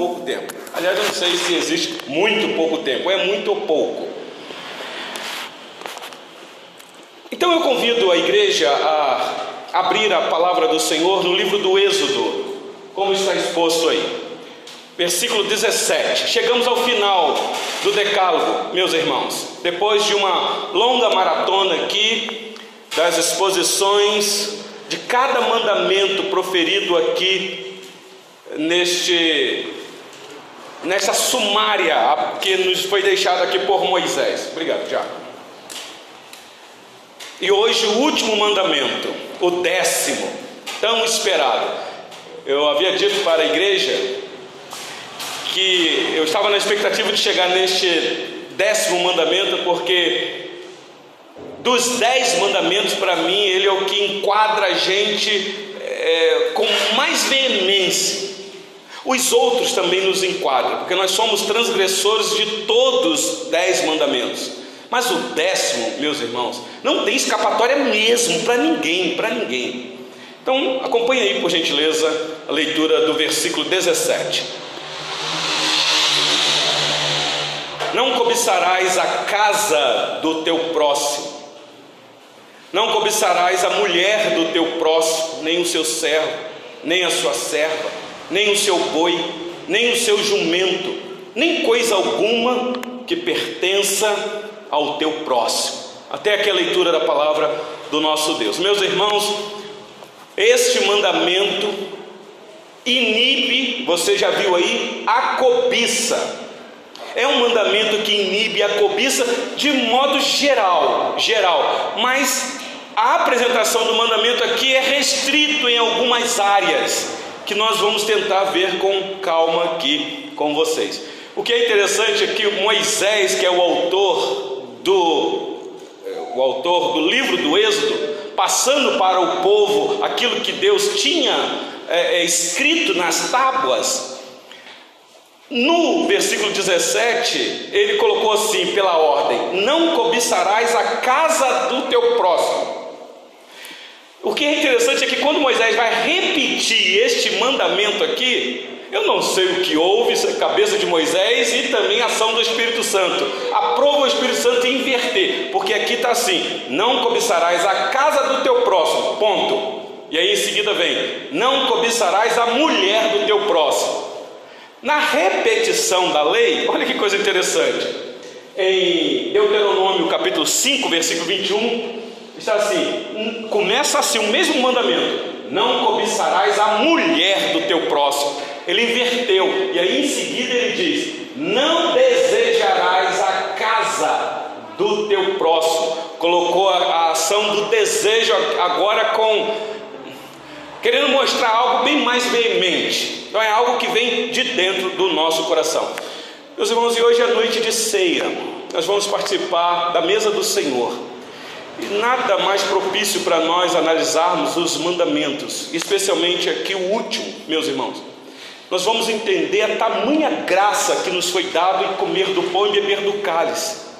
pouco tempo. Aliás, eu não sei se existe muito pouco tempo, é muito ou pouco. Então eu convido a igreja a abrir a palavra do Senhor no livro do Êxodo, como está exposto aí. Versículo 17. Chegamos ao final do Decálogo, meus irmãos. Depois de uma longa maratona aqui, das exposições de cada mandamento proferido aqui neste nessa sumária que nos foi deixada aqui por Moisés. Obrigado, Tiago. E hoje o último mandamento, o décimo, tão esperado. Eu havia dito para a igreja que eu estava na expectativa de chegar neste décimo mandamento, porque dos dez mandamentos, para mim, ele é o que enquadra a gente é, com mais veemência. Os outros também nos enquadram, porque nós somos transgressores de todos dez mandamentos. Mas o décimo, meus irmãos, não tem escapatória mesmo para ninguém, para ninguém. Então, acompanhe aí, por gentileza, a leitura do versículo 17. Não cobiçarás a casa do teu próximo, não cobiçarás a mulher do teu próximo, nem o seu servo, nem a sua serva, nem o seu boi, nem o seu jumento, nem coisa alguma que pertença ao teu próximo. Até aqui a leitura da palavra do nosso Deus. Meus irmãos, este mandamento inibe, você já viu aí, a cobiça. É um mandamento que inibe a cobiça de modo geral, geral, mas a apresentação do mandamento aqui é restrito em algumas áreas que nós vamos tentar ver com calma aqui com vocês. O que é interessante é que Moisés, que é o autor do o autor do livro do Êxodo, passando para o povo aquilo que Deus tinha é, é, escrito nas tábuas, no versículo 17, ele colocou assim, pela ordem: Não cobiçarás a casa do teu próximo. O que é interessante é que quando Moisés vai repetir este mandamento aqui, eu não sei o que houve, é cabeça de Moisés e também ação do Espírito Santo. Aprova o Espírito Santo em inverter, porque aqui está assim: não cobiçarás a casa do teu próximo, ponto. E aí em seguida vem: não cobiçarás a mulher do teu próximo. Na repetição da lei, olha que coisa interessante. Em Deuteronômio capítulo 5, versículo 21, está assim: começa assim o mesmo mandamento: não cobiçarás a mulher do teu próximo. Ele inverteu, e aí em seguida ele diz: Não desejarás a casa do teu próximo. Colocou a, a ação do desejo agora com querendo mostrar algo bem mais veemente. Então é algo que vem de dentro do nosso coração. Meus irmãos, e hoje é noite de ceia. Nós vamos participar da mesa do Senhor. E nada mais propício para nós analisarmos os mandamentos, especialmente aqui o último, meus irmãos nós vamos entender a tamanha graça que nos foi dado em comer do pão e beber do cálice.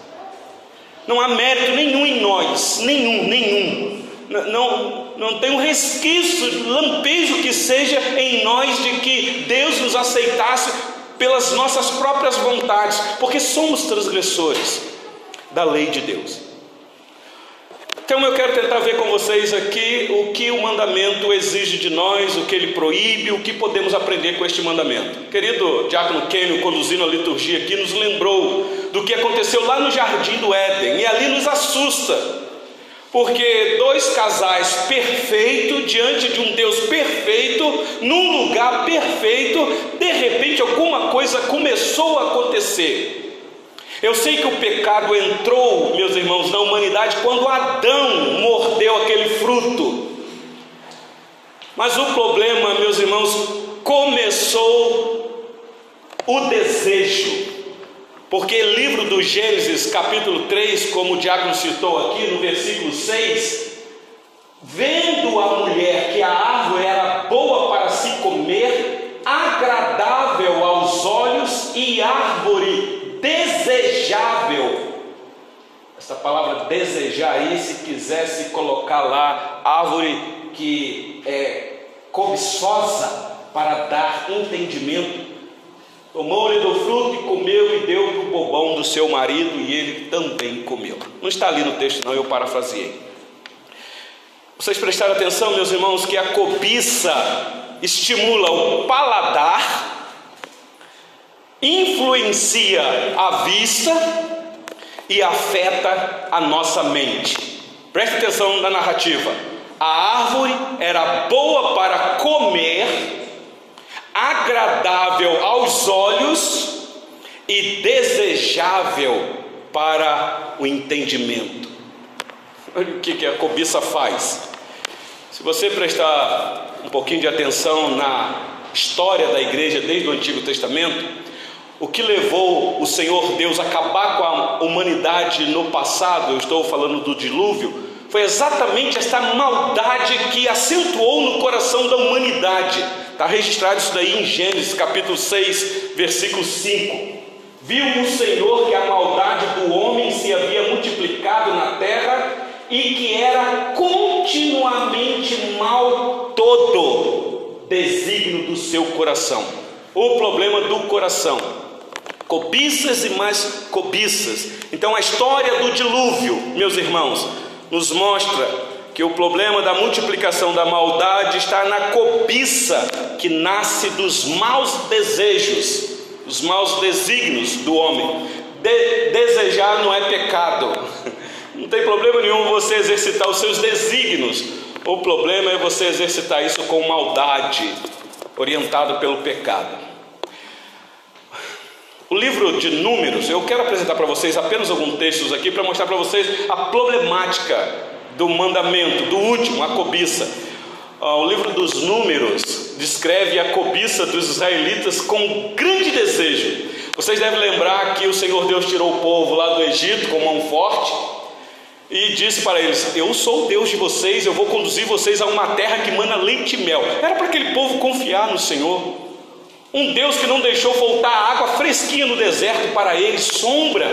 Não há mérito nenhum em nós, nenhum, nenhum. Não, não tem um resquício, lampejo que seja em nós de que Deus nos aceitasse pelas nossas próprias vontades, porque somos transgressores da lei de Deus. Então eu quero tentar ver com vocês aqui o que o mandamento exige de nós, o que ele proíbe, o que podemos aprender com este mandamento. Querido Diácono Kenio, conduzindo a liturgia aqui, nos lembrou do que aconteceu lá no jardim do Éden, e ali nos assusta, porque dois casais perfeitos, diante de um Deus perfeito, num lugar perfeito, de repente alguma coisa começou a acontecer. Eu sei que o pecado entrou, meus irmãos, na humanidade quando Adão mordeu aquele fruto. Mas o problema, meus irmãos, começou o desejo. Porque livro do Gênesis, capítulo 3, como o diácono citou aqui no versículo 6, vendo a mulher que a árvore era boa para se comer, agradável aos olhos e árvore desejável. Essa palavra desejar aí, se quisesse colocar lá árvore que é cobiçosa para dar entendimento, Tomou-lhe do fruto e comeu e deu para o bobão do seu marido e ele também comeu. Não está ali no texto, não, eu parafraseei. Vocês prestaram atenção, meus irmãos, que a cobiça estimula o paladar, influencia a vista e afeta a nossa mente. Preste atenção na narrativa. A árvore era boa para comer, agradável aos olhos e desejável para o entendimento. Olha o que a cobiça faz. Se você prestar um pouquinho de atenção na história da igreja desde o Antigo Testamento, o que levou o Senhor Deus a acabar com a humanidade no passado, eu estou falando do dilúvio, foi exatamente esta maldade que acentuou no coração da humanidade. Está registrado isso daí em Gênesis capítulo 6, versículo 5. Viu o Senhor que a maldade do homem se havia multiplicado na terra e que era continuamente mal todo desígnio do seu coração. O problema do coração. Cobiças e mais cobiças. Então a história do dilúvio, meus irmãos, nos mostra que o problema da multiplicação da maldade está na cobiça que nasce dos maus desejos, dos maus desígnios do homem. De desejar não é pecado. Não tem problema nenhum você exercitar os seus desígnios. O problema é você exercitar isso com maldade, orientado pelo pecado. O livro de Números, eu quero apresentar para vocês apenas alguns textos aqui para mostrar para vocês a problemática do mandamento, do último, a cobiça. Ah, o livro dos Números descreve a cobiça dos israelitas com grande desejo. Vocês devem lembrar que o Senhor Deus tirou o povo lá do Egito com mão forte e disse para eles: Eu sou o Deus de vocês, eu vou conduzir vocês a uma terra que mana leite e mel. Era para aquele povo confiar no Senhor. Um Deus que não deixou faltar água fresquinha no deserto para eles, sombra,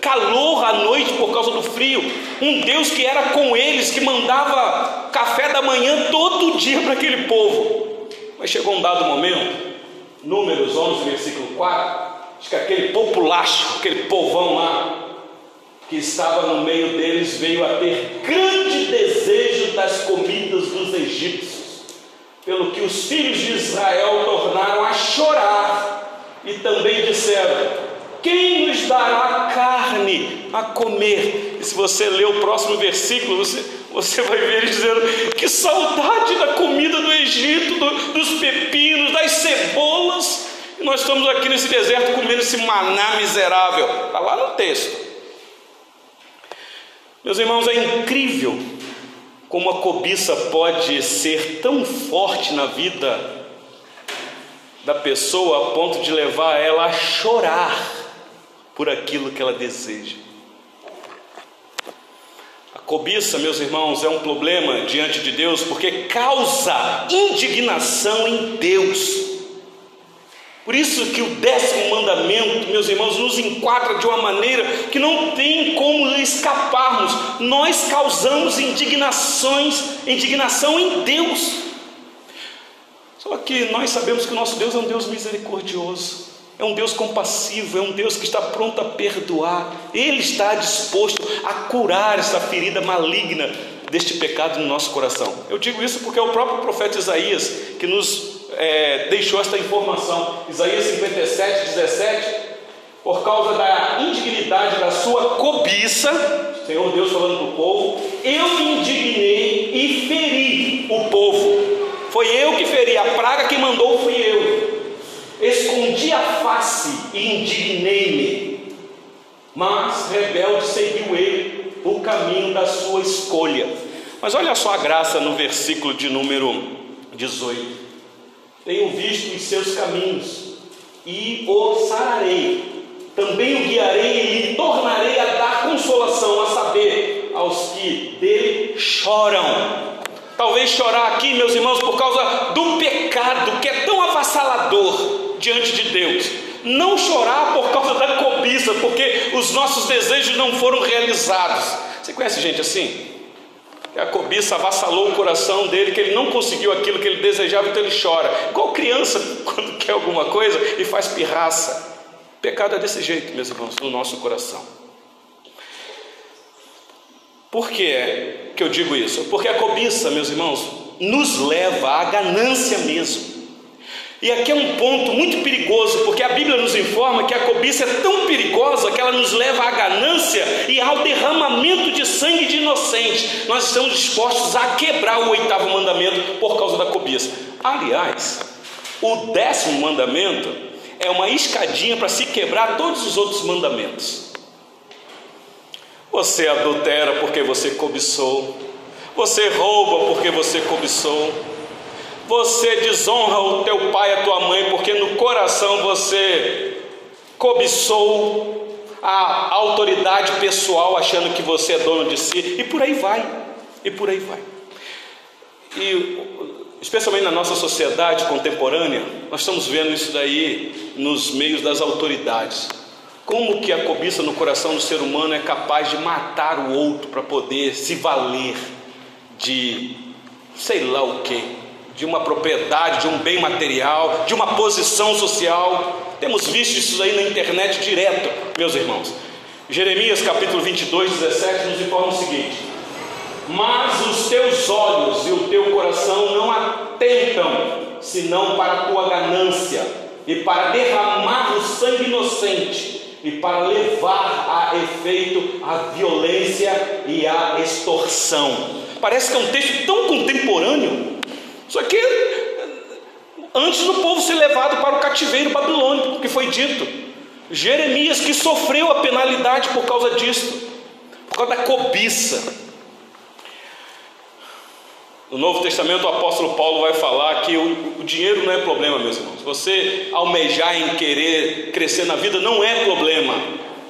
calor à noite por causa do frio. Um Deus que era com eles, que mandava café da manhã todo dia para aquele povo. Mas chegou um dado momento, Números 11, versículo 4, diz que aquele populacho, aquele povão lá, que estava no meio deles veio a ter grande desejo das comidas dos egípcios, pelo que os filhos de Israel tornaram a chorar e também disseram: Quem nos dará carne a comer? E se você ler o próximo versículo, você, você vai ver eles dizendo: Que saudade da comida do Egito, do, dos pepinos, das cebolas. E nós estamos aqui nesse deserto comendo esse maná miserável. Está lá no texto. Meus irmãos, é incrível como a cobiça pode ser tão forte na vida da pessoa a ponto de levar ela a chorar por aquilo que ela deseja. A cobiça, meus irmãos, é um problema diante de Deus porque causa indignação em Deus. Por isso que o décimo mandamento, meus irmãos, nos enquadra de uma maneira que não tem como escaparmos. Nós causamos indignações, indignação em Deus. Só que nós sabemos que o nosso Deus é um Deus misericordioso, é um Deus compassivo, é um Deus que está pronto a perdoar. Ele está disposto a curar essa ferida maligna deste pecado no nosso coração. Eu digo isso porque é o próprio profeta Isaías que nos é, deixou esta informação. Isaías 57, 17. Por causa da indignidade da sua cobiça, Senhor Deus falando para o povo, eu me indignei e feri o povo. Foi eu que feri, a praga que mandou fui eu. Escondi a face e indignei-me. Mas rebelde seguiu ele o caminho da sua escolha. Mas olha só a graça no versículo de número 18. Tenho visto os seus caminhos e o sararei. Também o guiarei e lhe tornarei a dar consolação, a saber, aos que dele choram. Talvez chorar aqui, meus irmãos, por causa do pecado que é tão avassalador diante de Deus. Não chorar por causa da cobiça, porque os nossos desejos não foram realizados. Você conhece gente assim? A cobiça avassalou o coração dele, que ele não conseguiu aquilo que ele desejava, então ele chora. Igual criança quando quer alguma coisa e faz pirraça. Pecado é desse jeito, meus irmãos, no nosso coração. Por que, que eu digo isso? Porque a cobiça, meus irmãos, nos leva à ganância mesmo. E aqui é um ponto muito perigoso, porque a Bíblia nos informa que a cobiça é tão perigosa que ela nos leva à ganância e ao derramamento de sangue de inocentes. Nós estamos dispostos a quebrar o oitavo mandamento por causa da cobiça. Aliás, o décimo mandamento é uma escadinha para se quebrar todos os outros mandamentos. Você adultera porque você cobiçou, você rouba porque você cobiçou você desonra o teu pai e a tua mãe, porque no coração você cobiçou a autoridade pessoal, achando que você é dono de si, e por aí vai, e por aí vai. E especialmente na nossa sociedade contemporânea, nós estamos vendo isso daí nos meios das autoridades. Como que a cobiça no coração do ser humano é capaz de matar o outro para poder se valer de sei lá o que, de uma propriedade, de um bem material, de uma posição social. Temos visto isso aí na internet direto, meus irmãos. Jeremias capítulo 22, 17 nos informa o seguinte: Mas os teus olhos e o teu coração não atentam senão para a tua ganância e para derramar o sangue inocente e para levar a efeito a violência e a extorsão. Parece que é um texto tão contemporâneo só que antes do povo ser levado para o cativeiro babilônico, que foi dito, Jeremias que sofreu a penalidade por causa disso, por causa da cobiça. No Novo Testamento, o apóstolo Paulo vai falar que o, o, dinheiro não é problema, meus irmãos. Você almejar em querer crescer na vida não é problema.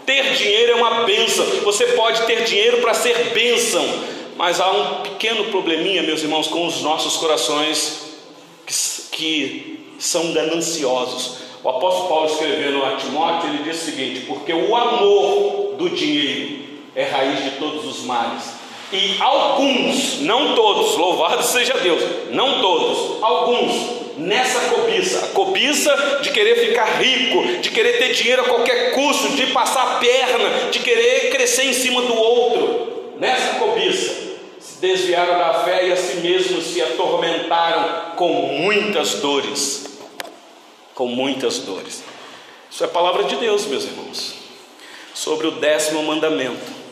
Ter dinheiro é uma bênção. Você pode ter dinheiro para ser bênção, mas há um pequeno probleminha, meus irmãos, com os nossos corações que, que são gananciosos. O apóstolo Paulo escrevendo a Timóteo, ele diz o seguinte: porque o amor do dinheiro é raiz de todos os males. E alguns, não todos, louvado seja Deus, não todos, alguns nessa cobiça, a cobiça de querer ficar rico, de querer ter dinheiro a qualquer custo, de passar a perna, de querer crescer em cima do outro, nessa cobiça, desviaram da fé e a si mesmos se atormentaram com muitas dores. Com muitas dores. Isso é palavra de Deus, meus irmãos. Sobre o décimo mandamento.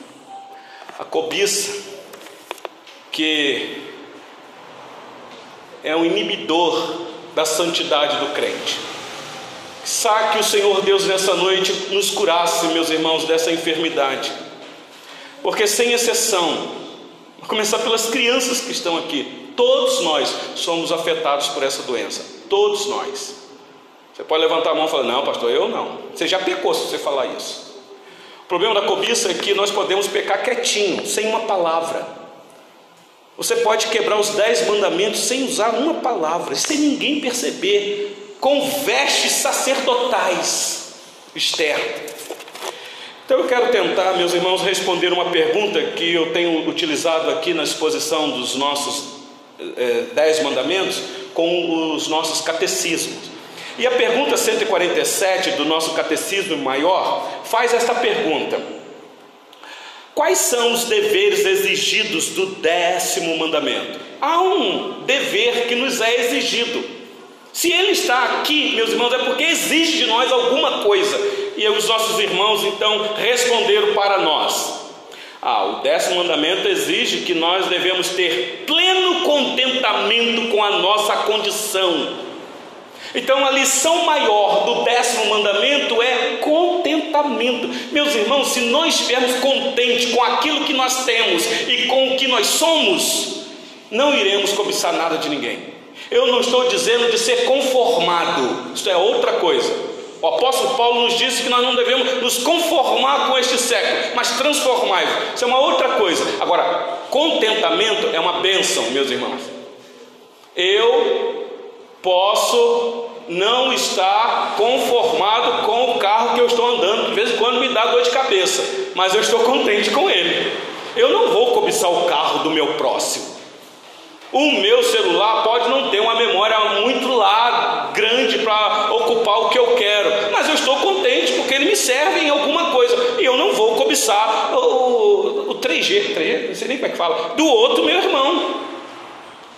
A cobiça, que é um inibidor da santidade do crente. Sabe que o Senhor Deus nessa noite nos curasse, meus irmãos, dessa enfermidade. Porque sem exceção, Vou começar pelas crianças que estão aqui. Todos nós somos afetados por essa doença. Todos nós. Você pode levantar a mão e falar: Não, pastor, eu não. Você já pecou se você falar isso. O problema da cobiça é que nós podemos pecar quietinho, sem uma palavra. Você pode quebrar os dez mandamentos sem usar uma palavra, sem ninguém perceber, com vestes sacerdotais externas. Então eu quero tentar, meus irmãos, responder uma pergunta que eu tenho utilizado aqui na exposição dos nossos é, Dez Mandamentos com os nossos catecismos. E a pergunta 147 do nosso catecismo maior faz esta pergunta: Quais são os deveres exigidos do décimo mandamento? Há um dever que nos é exigido. Se ele está aqui, meus irmãos, é porque exige de nós alguma coisa e os nossos irmãos então responderam para nós. Ah, o décimo mandamento exige que nós devemos ter pleno contentamento com a nossa condição. Então a lição maior do décimo mandamento é contentamento. Meus irmãos, se nós estivermos contentes com aquilo que nós temos e com o que nós somos, não iremos cobiçar nada de ninguém. Eu não estou dizendo de ser conformado, isso é outra coisa. O apóstolo Paulo nos disse que nós não devemos nos conformar com este século, mas transformar. Isso é uma outra coisa. Agora, contentamento é uma bênção, meus irmãos. Eu posso não estar conformado com o carro que eu estou andando, de vez em quando me dá dor de cabeça, mas eu estou contente com ele. Eu não vou cobiçar o carro do meu próximo. O meu celular pode não ter uma memória muito lá grande para ocupar o que eu quero, contente porque ele me serve em alguma coisa e eu não vou cobiçar o, o 3G, 3G, não sei nem como é que fala, do outro meu irmão.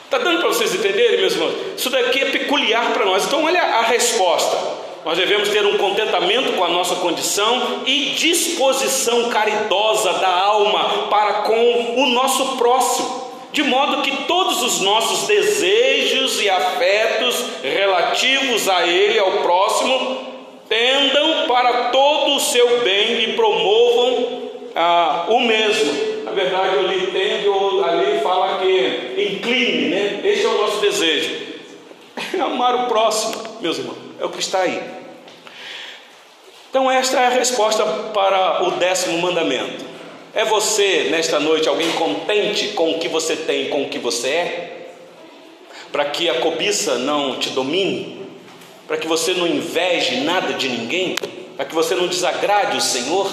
Está dando para vocês entenderem, meus irmãos? Isso daqui é peculiar para nós. Então, olha a resposta. Nós devemos ter um contentamento com a nossa condição e disposição caridosa da alma para com o nosso próximo de modo que todos os nossos desejos e afetos relativos a Ele, ao próximo, tendam para todo o seu bem e promovam ah, o mesmo. Na verdade, eu li tendo, ali fala que incline, né? Esse é o nosso desejo. Amar o próximo, meus irmãos, é o que está aí. Então, esta é a resposta para o décimo mandamento. É você, nesta noite, alguém contente com o que você tem, com o que você é? Para que a cobiça não te domine? Para que você não inveje nada de ninguém? Para que você não desagrade o Senhor?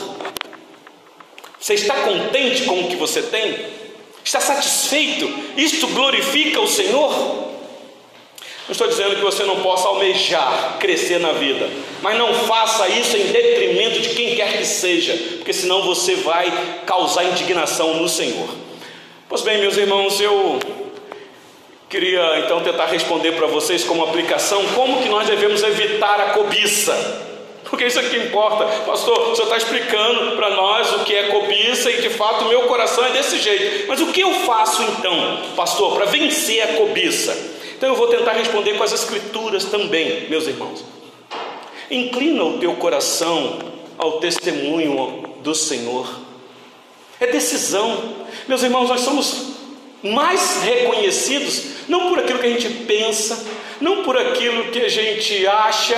Você está contente com o que você tem? Está satisfeito? Isto glorifica o Senhor? Não estou dizendo que você não possa almejar crescer na vida, mas não faça isso em detrimento de quem quer que seja, porque senão você vai causar indignação no Senhor. Pois bem, meus irmãos, eu queria então tentar responder para vocês como aplicação como que nós devemos evitar a cobiça. Porque isso é que importa, pastor. O senhor está explicando para nós o que é cobiça e de fato meu coração é desse jeito. Mas o que eu faço então, pastor, para vencer a cobiça? Então eu vou tentar responder com as Escrituras também, meus irmãos. Inclina o teu coração ao testemunho do Senhor. É decisão. Meus irmãos, nós somos mais reconhecidos não por aquilo que a gente pensa, não por aquilo que a gente acha,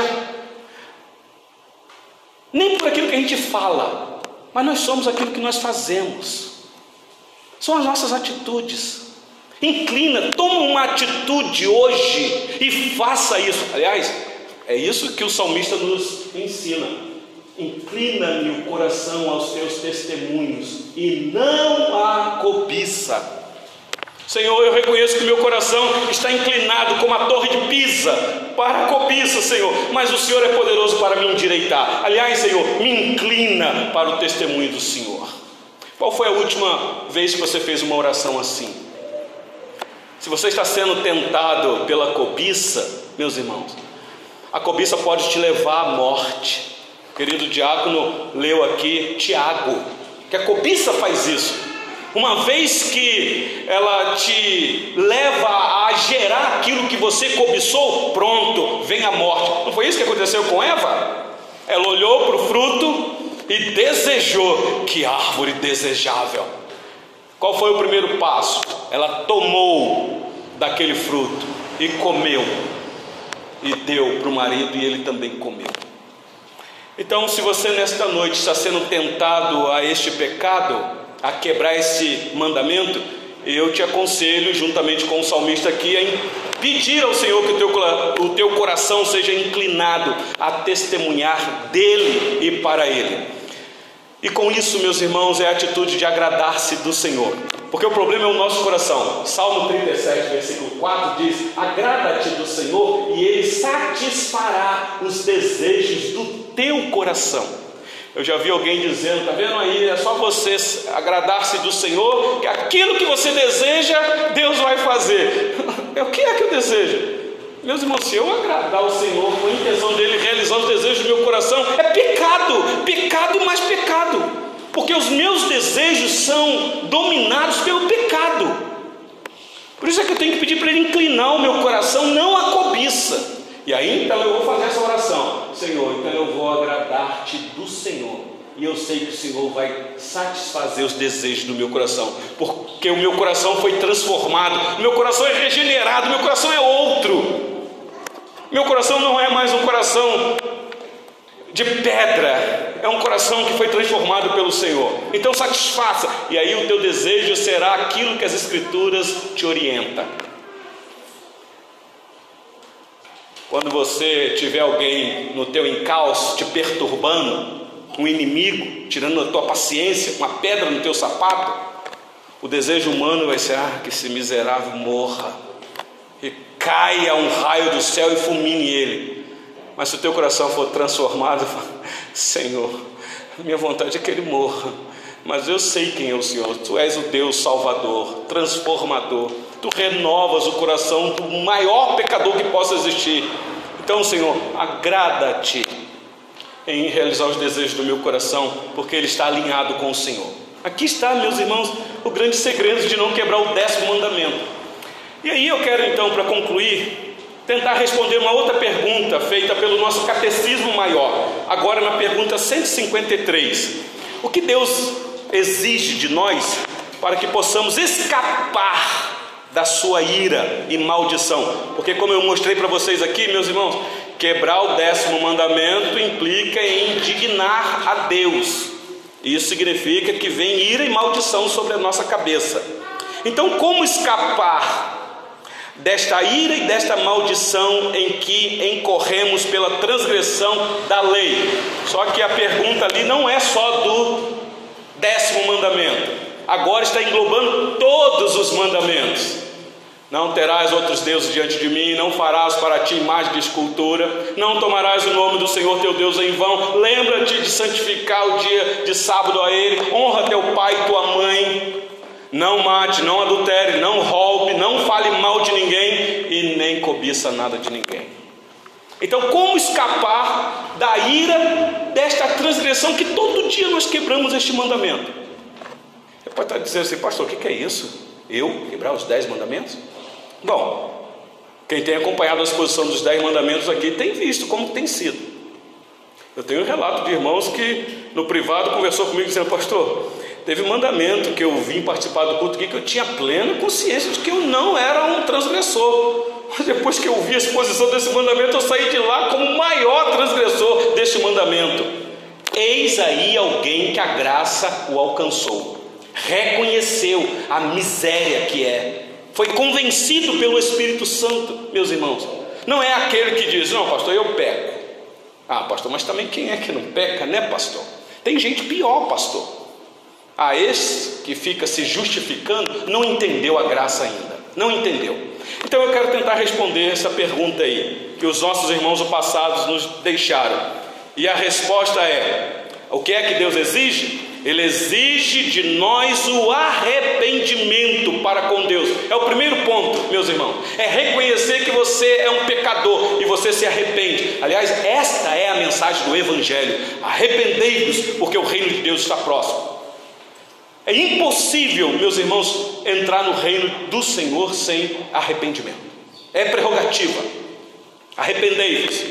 nem por aquilo que a gente fala, mas nós somos aquilo que nós fazemos. São as nossas atitudes. Inclina, toma uma atitude hoje e faça isso. Aliás, é isso que o salmista nos ensina. Inclina-me o coração aos teus testemunhos e não a cobiça. Senhor, eu reconheço que meu coração está inclinado como a torre de Pisa para a cobiça, Senhor, mas o Senhor é poderoso para me endireitar. Aliás, Senhor, me inclina para o testemunho do Senhor. Qual foi a última vez que você fez uma oração assim? Se você está sendo tentado pela cobiça, meus irmãos, a cobiça pode te levar à morte. Querido diácono leu aqui Tiago, que a cobiça faz isso. Uma vez que ela te leva a gerar aquilo que você cobiçou, pronto, vem a morte. Não foi isso que aconteceu com Eva? Ela olhou para o fruto e desejou que árvore desejável. Qual foi o primeiro passo? Ela tomou daquele fruto e comeu, e deu para o marido e ele também comeu. Então, se você nesta noite está sendo tentado a este pecado, a quebrar esse mandamento, eu te aconselho, juntamente com o salmista aqui, a pedir ao Senhor que o teu, o teu coração seja inclinado a testemunhar dele e para ele. E com isso, meus irmãos, é a atitude de agradar-se do Senhor. Porque o problema é o nosso coração. Salmo 37, versículo 4 diz: Agrada-te do Senhor e Ele satisfará os desejos do teu coração. Eu já vi alguém dizendo, tá vendo aí, é só você agradar-se do Senhor, que aquilo que você deseja, Deus vai fazer. o que é que eu desejo? Meus irmãos, se eu agradar o Senhor com a intenção dele realizar os desejos do meu coração, é pecado, pecado mais pecado, porque os meus desejos são dominados pelo pecado. Por isso é que eu tenho que pedir para ele inclinar o meu coração, não a cobiça. E aí então eu vou fazer essa oração: Senhor, então eu vou agradar-te do Senhor. E eu sei que o Senhor vai satisfazer os desejos do meu coração, porque o meu coração foi transformado, o meu coração é regenerado, o meu coração é outro. Meu coração não é mais um coração de pedra, é um coração que foi transformado pelo Senhor. Então satisfaça, e aí o teu desejo será aquilo que as Escrituras te orientam. Quando você tiver alguém no teu encalço te perturbando, um inimigo tirando a tua paciência, uma pedra no teu sapato, o desejo humano vai ser: ah, que esse miserável morra, e caia um raio do céu e fulmine ele. Mas se o teu coração for transformado, Senhor, minha vontade é que ele morra, mas eu sei quem é o Senhor, tu és o Deus Salvador, transformador, tu renovas o coração do maior pecador que possa existir. Então, Senhor, agrada-te em realizar os desejos do meu coração, porque ele está alinhado com o Senhor. Aqui está, meus irmãos, o grande segredo de não quebrar o décimo mandamento. E aí eu quero então, para concluir, tentar responder uma outra pergunta feita pelo nosso catecismo maior, agora na pergunta 153. O que Deus exige de nós para que possamos escapar da sua ira e maldição? Porque, como eu mostrei para vocês aqui, meus irmãos, quebrar o décimo mandamento implica em indignar a Deus. Isso significa que vem ira e maldição sobre a nossa cabeça. Então, como escapar desta ira e desta maldição em que incorremos pela transgressão da lei? Só que a pergunta ali não é só do décimo mandamento, agora está englobando todos os mandamentos. Não terás outros deuses diante de mim, não farás para ti imagem de escultura, não tomarás o nome do Senhor teu Deus em vão. Lembra-te de santificar o dia de sábado a Ele, honra teu pai e tua mãe. Não mate, não adultere, não roube, não fale mal de ninguém e nem cobiça nada de ninguém. Então, como escapar da ira desta transgressão que todo dia nós quebramos este mandamento? Você pode estar dizendo assim, pastor, o que é isso? Eu quebrar os dez mandamentos? Bom, quem tem acompanhado a exposição dos Dez Mandamentos aqui tem visto como tem sido. Eu tenho um relato de irmãos que no privado conversou comigo dizendo, pastor, teve um mandamento que eu vim participar do culto aqui que eu tinha plena consciência de que eu não era um transgressor. Mas depois que eu vi a exposição desse mandamento, eu saí de lá como o maior transgressor deste mandamento. Eis aí alguém que a graça o alcançou, reconheceu a miséria que é, foi convencido pelo Espírito Santo, meus irmãos. Não é aquele que diz, não, pastor, eu peco. Ah, pastor, mas também quem é que não peca, né, pastor? Tem gente pior, pastor. Ah, esse que fica se justificando não entendeu a graça ainda. Não entendeu. Então eu quero tentar responder essa pergunta aí, que os nossos irmãos passados nos deixaram. E a resposta é: o que é que Deus exige? Ele exige de nós o arrependimento para com Deus. É o primeiro ponto, meus irmãos. É reconhecer que você é um pecador e você se arrepende. Aliás, esta é a mensagem do Evangelho. Arrependei-vos, porque o reino de Deus está próximo. É impossível, meus irmãos, entrar no reino do Senhor sem arrependimento. É prerrogativa. Arrependei-vos.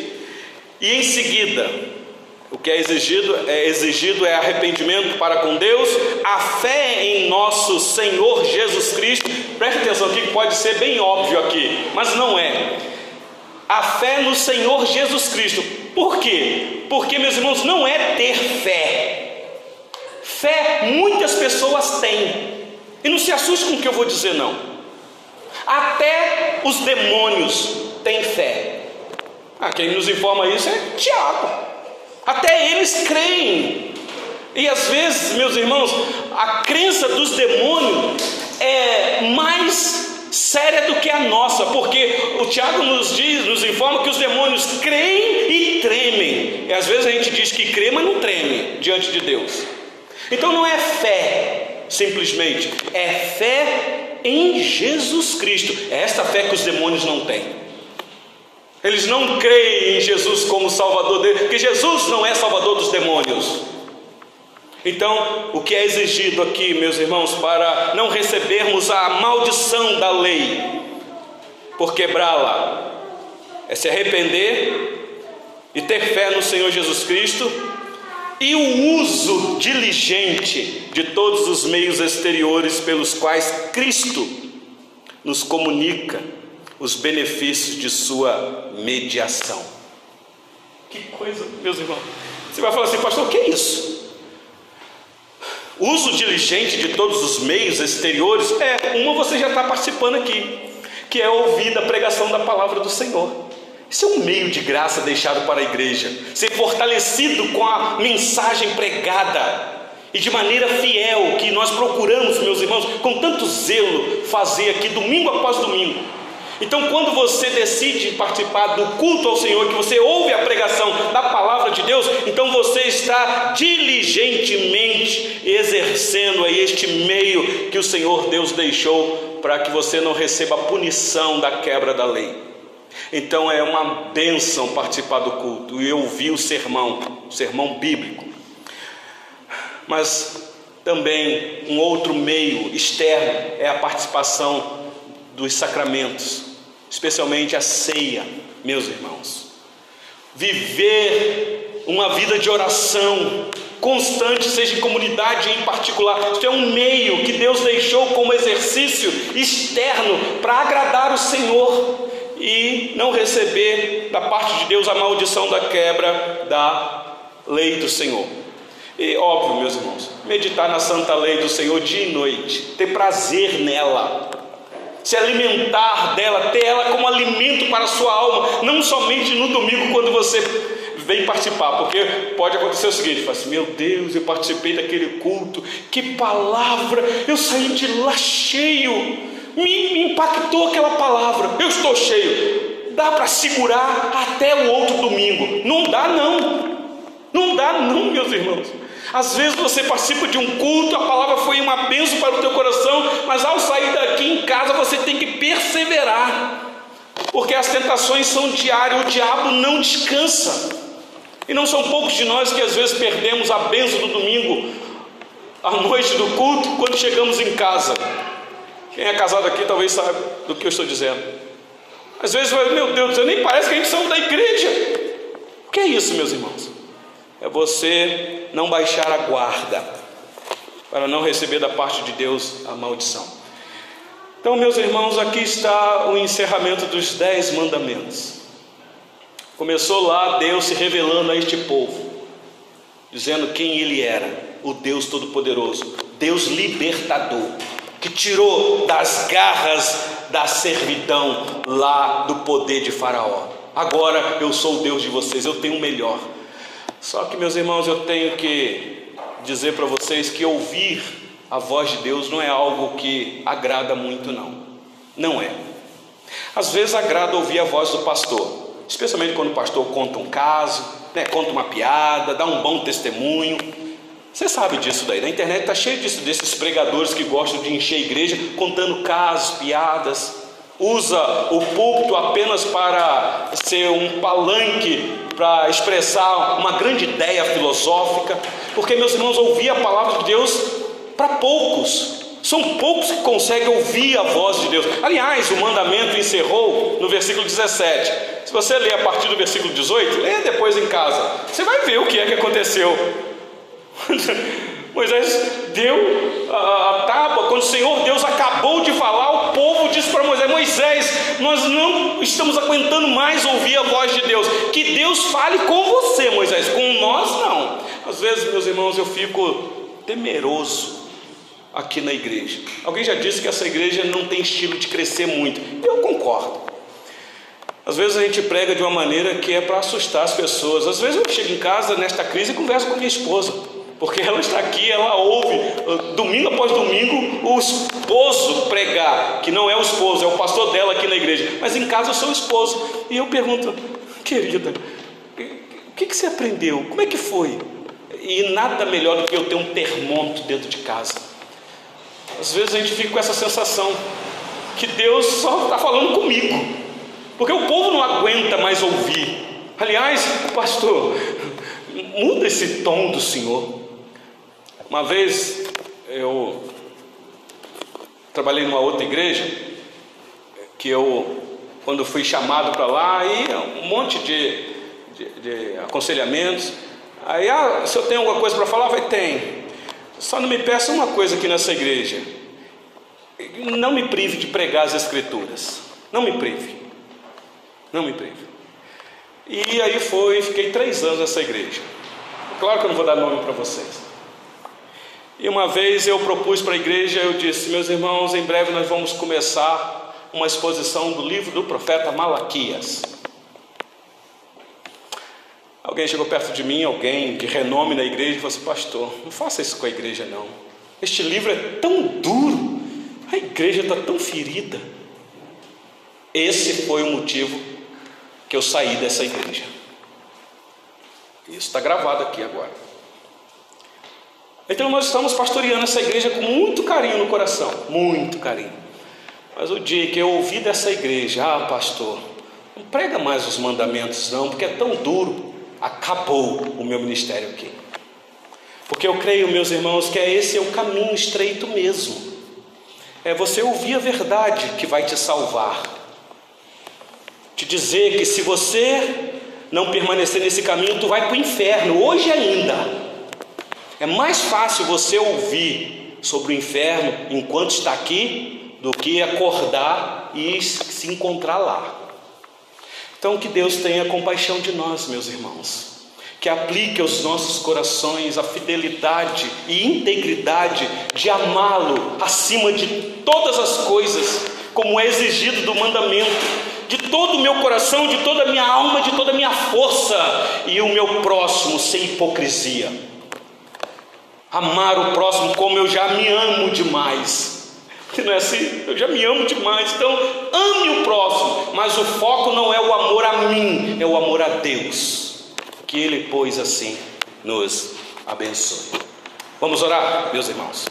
E em seguida, o que é exigido é exigido é arrependimento para com Deus, a fé em nosso Senhor Jesus Cristo. Preste atenção aqui que pode ser bem óbvio aqui, mas não é. A fé no Senhor Jesus Cristo. Por quê? Porque, meus irmãos, não é ter fé. Fé muitas pessoas têm. E não se assuste com o que eu vou dizer, não. Até os demônios têm fé. Ah, quem nos informa isso é Tiago. Eles creem. E às vezes, meus irmãos, a crença dos demônios é mais séria do que a nossa, porque o Tiago nos diz, nos informa que os demônios creem e tremem. E às vezes a gente diz que crê, mas não treme diante de Deus. Então não é fé, simplesmente, é fé em Jesus Cristo. É esta fé que os demônios não têm. Eles não creem em Jesus como Salvador dele, porque Jesus não é Salvador dos demônios. Então, o que é exigido aqui, meus irmãos, para não recebermos a maldição da lei por quebrá-la, é se arrepender e ter fé no Senhor Jesus Cristo e o uso diligente de todos os meios exteriores pelos quais Cristo nos comunica os benefícios de sua mediação. Que coisa, meus irmãos. Você vai falar assim, pastor, o que é isso? Uso diligente de todos os meios exteriores, é, uma você já está participando aqui, que é ouvir a pregação da palavra do Senhor. Isso é um meio de graça deixado para a igreja, ser fortalecido com a mensagem pregada. e de maneira fiel, que nós procuramos, meus irmãos, com tanto zelo, fazer aqui domingo após domingo. Então, quando você decide participar do culto ao Senhor, que você ouve a pregação da palavra de Deus, então você está diligentemente exercendo aí este meio que o Senhor Deus deixou para que você não receba a punição da quebra da lei. Então é uma bênção participar do culto e ouvir o sermão, o sermão bíblico. Mas também um outro meio externo é a participação dos sacramentos, especialmente a ceia, meus irmãos. Viver uma vida de oração constante, seja em comunidade em particular, isso é um meio que Deus deixou como exercício externo para agradar o Senhor e não receber da parte de Deus a maldição da quebra da lei do Senhor. E óbvio, meus irmãos, meditar na santa lei do Senhor dia e noite, ter prazer nela, se alimentar dela, ter ela como alimento para a sua alma, não somente no domingo quando você vem participar, porque pode acontecer o seguinte: fala assim, meu Deus, eu participei daquele culto, que palavra, eu saí de lá cheio, me, me impactou aquela palavra, eu estou cheio. Dá para segurar até o outro domingo? Não dá, não. Não dá, não, meus irmãos. Às vezes você participa de um culto, a palavra foi uma bênção para o teu coração, mas ao sair daqui em casa você tem que perseverar, porque as tentações são diárias, o diabo não descansa. E não são poucos de nós que às vezes perdemos a bênção do domingo, à noite do culto, quando chegamos em casa. Quem é casado aqui talvez saiba do que eu estou dizendo. Às vezes, meu Deus, nem parece que a gente saiu da igreja. O que é isso, meus irmãos? É você não baixar a guarda, para não receber da parte de Deus a maldição. Então, meus irmãos, aqui está o encerramento dos dez mandamentos. Começou lá Deus se revelando a este povo, dizendo quem Ele era, o Deus Todo-Poderoso, Deus libertador, que tirou das garras da servidão lá do poder de Faraó. Agora eu sou o Deus de vocês, eu tenho o melhor. Só que, meus irmãos, eu tenho que dizer para vocês que ouvir a voz de Deus não é algo que agrada muito, não. Não é. Às vezes agrada ouvir a voz do pastor, especialmente quando o pastor conta um caso, né, conta uma piada, dá um bom testemunho. Você sabe disso daí, na internet está cheio disso, desses pregadores que gostam de encher a igreja contando casos, piadas, usa o púlpito apenas para ser um palanque para expressar uma grande ideia filosófica, porque meus irmãos, ouvir a palavra de Deus para poucos, são poucos que conseguem ouvir a voz de Deus. Aliás, o mandamento encerrou no versículo 17. Se você ler a partir do versículo 18, leia depois em casa, você vai ver o que é que aconteceu. Moisés deu a, a, tábua, quando o Senhor Deus acabou de falar, o povo disse para Moisés: Moisés, nós não estamos aguentando mais ouvir a voz de Deus. Que Deus fale com você, Moisés, com nós não. Às vezes, meus irmãos, eu fico temeroso aqui na igreja. Alguém já disse que essa igreja não tem estilo de crescer muito. Eu concordo. Às vezes a gente prega de uma maneira que é para assustar as pessoas. Às vezes eu chego em casa nesta crise e converso com minha esposa porque ela está aqui, ela ouve domingo após domingo o esposo pregar, que não é o esposo, é o pastor dela aqui na igreja, mas em casa eu sou o esposo. E eu pergunto, querida, o que, que você aprendeu? Como é que foi? E nada melhor do que eu ter um termômetro dentro de casa. Às vezes a gente fica com essa sensação que Deus só está falando comigo, porque o povo não aguenta mais ouvir. Aliás, pastor, muda esse tom do Senhor. Uma vez eu trabalhei numa outra igreja que eu, quando fui chamado para lá, aí um monte de, de, de aconselhamentos. Aí, ah, se eu tenho alguma coisa para falar, vai tem. Só não me peça uma coisa aqui nessa igreja. Não me prive de pregar as escrituras. Não me prive. Não me prive. E aí foi, fiquei três anos nessa igreja. Claro que eu não vou dar nome para vocês. E uma vez eu propus para a igreja, eu disse, meus irmãos, em breve nós vamos começar uma exposição do livro do profeta Malaquias. Alguém chegou perto de mim, alguém de renome na igreja, e falou assim: Pastor, não faça isso com a igreja, não. Este livro é tão duro, a igreja está tão ferida. Esse foi o motivo que eu saí dessa igreja. Isso está gravado aqui agora. Então nós estamos pastoreando essa igreja com muito carinho no coração, muito carinho. Mas o dia que eu ouvi dessa igreja, ah, pastor, não prega mais os mandamentos não, porque é tão duro. Acabou o meu ministério aqui. Porque eu creio, meus irmãos, que é esse é o caminho estreito mesmo. É você ouvir a verdade que vai te salvar. Te dizer que se você não permanecer nesse caminho, tu vai para o inferno, hoje ainda. É mais fácil você ouvir sobre o inferno enquanto está aqui do que acordar e se encontrar lá. Então, que Deus tenha compaixão de nós, meus irmãos, que aplique aos nossos corações a fidelidade e integridade de amá-lo acima de todas as coisas, como é exigido do mandamento, de todo o meu coração, de toda a minha alma, de toda a minha força, e o meu próximo sem hipocrisia. Amar o próximo como eu já me amo demais. Não é assim? Eu já me amo demais. Então, ame o próximo, mas o foco não é o amor a mim, é o amor a Deus. Que Ele, pois, assim, nos abençoe. Vamos orar, meus irmãos.